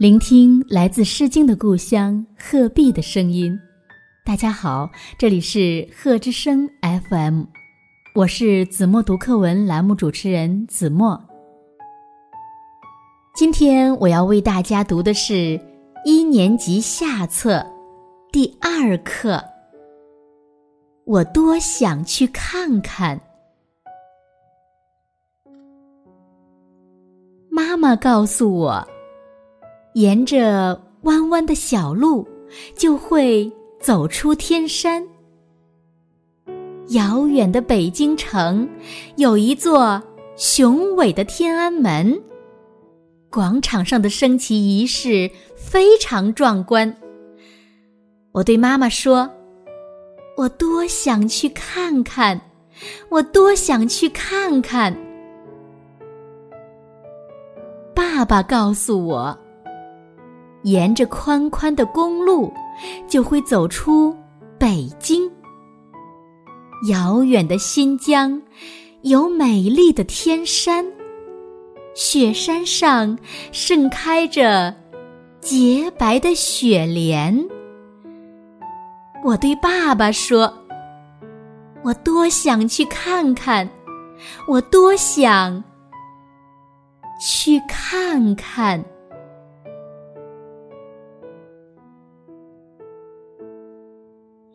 聆听来自《诗经》的故乡鹤壁的声音。大家好，这里是鹤之声 FM，我是子墨读课文栏目主持人子墨。今天我要为大家读的是一年级下册第二课。我多想去看看。妈妈告诉我。沿着弯弯的小路，就会走出天山。遥远的北京城有一座雄伟的天安门，广场上的升旗仪式非常壮观。我对妈妈说：“我多想去看看，我多想去看看。”爸爸告诉我。沿着宽宽的公路，就会走出北京。遥远的新疆有美丽的天山，雪山上盛开着洁白的雪莲。我对爸爸说：“我多想去看看，我多想去看看。”